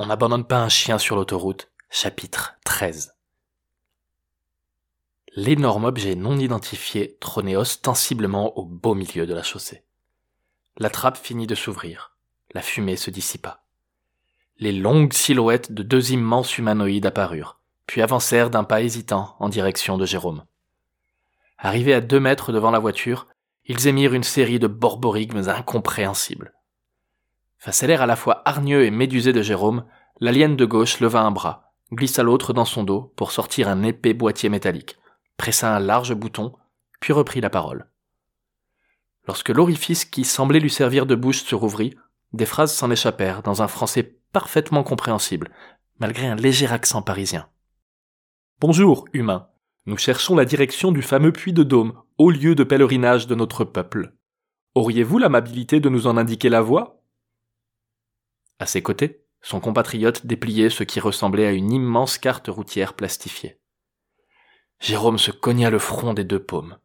On n'abandonne pas un chien sur l'autoroute, chapitre 13. L'énorme objet non identifié trônait ostensiblement au beau milieu de la chaussée. La trappe finit de s'ouvrir. La fumée se dissipa. Les longues silhouettes de deux immenses humanoïdes apparurent, puis avancèrent d'un pas hésitant en direction de Jérôme. Arrivés à deux mètres devant la voiture, ils émirent une série de borborigmes incompréhensibles. Face à l'air à la fois hargneux et médusé de Jérôme, l'alien de gauche leva un bras, glissa l'autre dans son dos pour sortir un épais boîtier métallique, pressa un large bouton, puis reprit la parole. Lorsque l'orifice qui semblait lui servir de bouche se rouvrit, des phrases s'en échappèrent dans un français parfaitement compréhensible, malgré un léger accent parisien. Bonjour, humain. Nous cherchons la direction du fameux puits de Dôme, haut lieu de pèlerinage de notre peuple. Auriez-vous l'amabilité de nous en indiquer la voie? À ses côtés, son compatriote dépliait ce qui ressemblait à une immense carte routière plastifiée. Jérôme se cogna le front des deux paumes.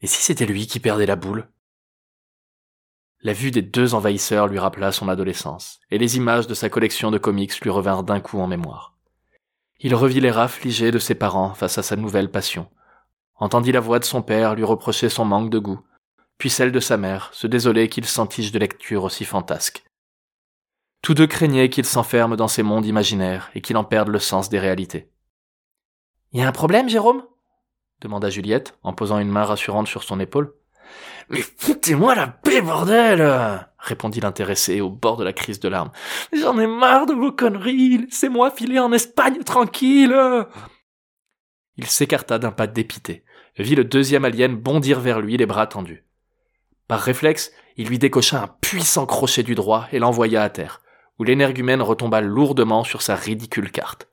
Et si c'était lui qui perdait la boule? La vue des deux envahisseurs lui rappela son adolescence, et les images de sa collection de comics lui revinrent d'un coup en mémoire. Il revit l'air affligé de ses parents face à sa nouvelle passion, entendit la voix de son père lui reprocher son manque de goût, puis celle de sa mère se désoler qu'il s'entiche de lecture aussi fantasque. Tous deux craignaient qu'il s'enferme dans ces mondes imaginaires et qu'il en perde le sens des réalités. Y a un problème, Jérôme? demanda Juliette, en posant une main rassurante sur son épaule. Mais foutez-moi la paix, bordel répondit l'intéressé au bord de la crise de larmes. J'en ai marre de vos conneries, laissez-moi filer en Espagne tranquille. Il s'écarta d'un pas dépité, vit le deuxième alien bondir vers lui les bras tendus. Par réflexe, il lui décocha un puissant crochet du droit et l'envoya à terre, où l'énergumène retomba lourdement sur sa ridicule carte.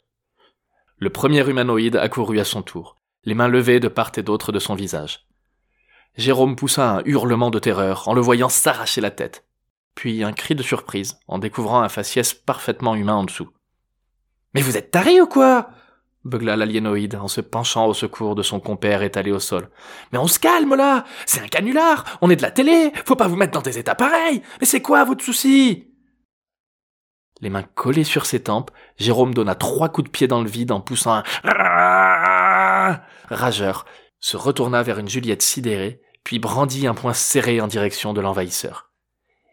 Le premier humanoïde accourut à son tour, les mains levées de part et d'autre de son visage. Jérôme poussa un hurlement de terreur en le voyant s'arracher la tête, puis un cri de surprise en découvrant un faciès parfaitement humain en dessous. Mais vous êtes taré ou quoi? beugla l'aliénoïde en se penchant au secours de son compère étalé au sol. Mais on se calme là C'est un canular On est de la télé Faut pas vous mettre dans des états pareils Mais c'est quoi votre souci Les mains collées sur ses tempes, Jérôme donna trois coups de pied dans le vide en poussant un rageur, se retourna vers une Juliette sidérée, puis brandit un poing serré en direction de l'envahisseur.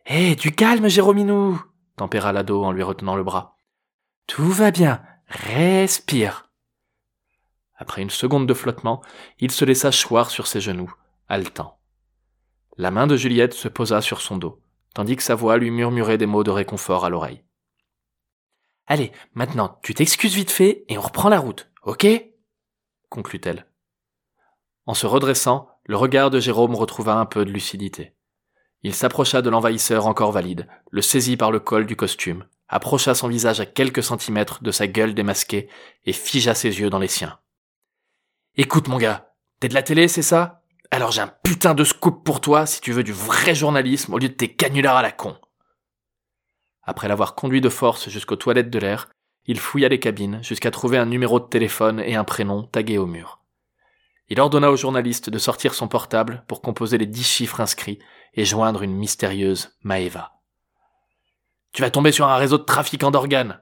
Hé, du calme, Jérominou tempéra l'ado en lui retenant le bras. Tout va bien, respire. Après une seconde de flottement, il se laissa choir sur ses genoux, haletant. La main de Juliette se posa sur son dos, tandis que sa voix lui murmurait des mots de réconfort à l'oreille. Allez, maintenant, tu t'excuses vite fait et on reprend la route, ok? conclut-elle. En se redressant, le regard de Jérôme retrouva un peu de lucidité. Il s'approcha de l'envahisseur encore valide, le saisit par le col du costume, approcha son visage à quelques centimètres de sa gueule démasquée et figea ses yeux dans les siens. Écoute mon gars, t'es de la télé, c'est ça? Alors j'ai un putain de scoop pour toi si tu veux du vrai journalisme au lieu de tes canulars à la con. Après l'avoir conduit de force jusqu'aux toilettes de l'air, il fouilla les cabines jusqu'à trouver un numéro de téléphone et un prénom tagué au mur. Il ordonna au journaliste de sortir son portable pour composer les dix chiffres inscrits et joindre une mystérieuse Maeva. Tu vas tomber sur un réseau de trafiquants d'organes,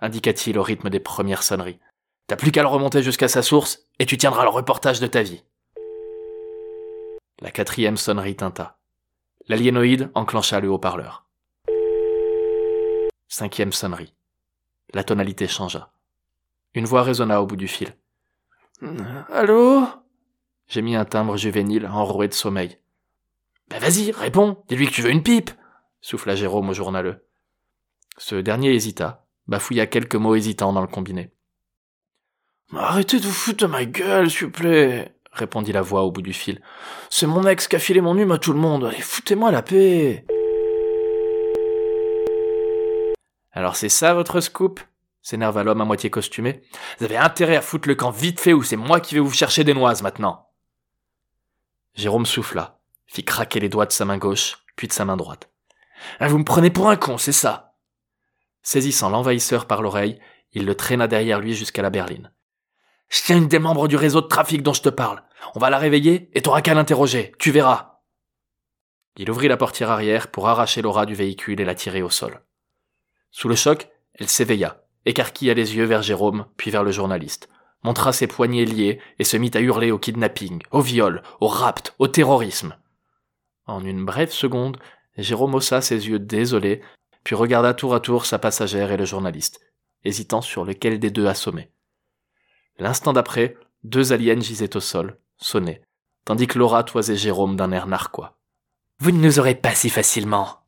indiqua-t-il au rythme des premières sonneries. T'as plus qu'à le remonter jusqu'à sa source et tu tiendras le reportage de ta vie. La quatrième sonnerie tinta. L'aliénoïde enclencha le haut-parleur. Cinquième sonnerie. La tonalité changea. Une voix résonna au bout du fil. Allô? J'ai mis un timbre juvénile enroué de sommeil. Ben vas-y, réponds, dis-lui que tu veux une pipe souffla Jérôme au journaleux. Ce dernier hésita, bafouilla quelques mots hésitants dans le combiné. Arrêtez de vous foutre de ma gueule, s'il vous plaît, répondit la voix au bout du fil. C'est mon ex qui a filé mon hume à tout le monde. Allez, foutez-moi la paix. Alors c'est ça votre scoop? S'énerva l'homme à moitié costumé. Vous avez intérêt à foutre le camp vite fait ou c'est moi qui vais vous chercher des noises maintenant. Jérôme souffla, fit craquer les doigts de sa main gauche, puis de sa main droite. Ah, vous me prenez pour un con, c'est ça. Saisissant l'envahisseur par l'oreille, il le traîna derrière lui jusqu'à la berline. Je tiens une des membres du réseau de trafic dont je te parle. On va la réveiller et t'auras qu'à l'interroger. Tu verras. Il ouvrit la portière arrière pour arracher l'aura du véhicule et la tirer au sol. Sous le choc, Elle s'éveilla, écarquilla les yeux vers Jérôme, puis vers le journaliste, montra ses poignets liés et se mit à hurler au kidnapping, au viol, au rapt, au terrorisme. En une brève seconde, Jérôme haussa ses yeux désolés, puis regarda tour à tour sa passagère et le journaliste, hésitant sur lequel des deux assommer. L'instant d'après, deux aliens gisaient au sol, sonnés, tandis que Laura toisait Jérôme d'un air narquois. Vous ne nous aurez pas si facilement,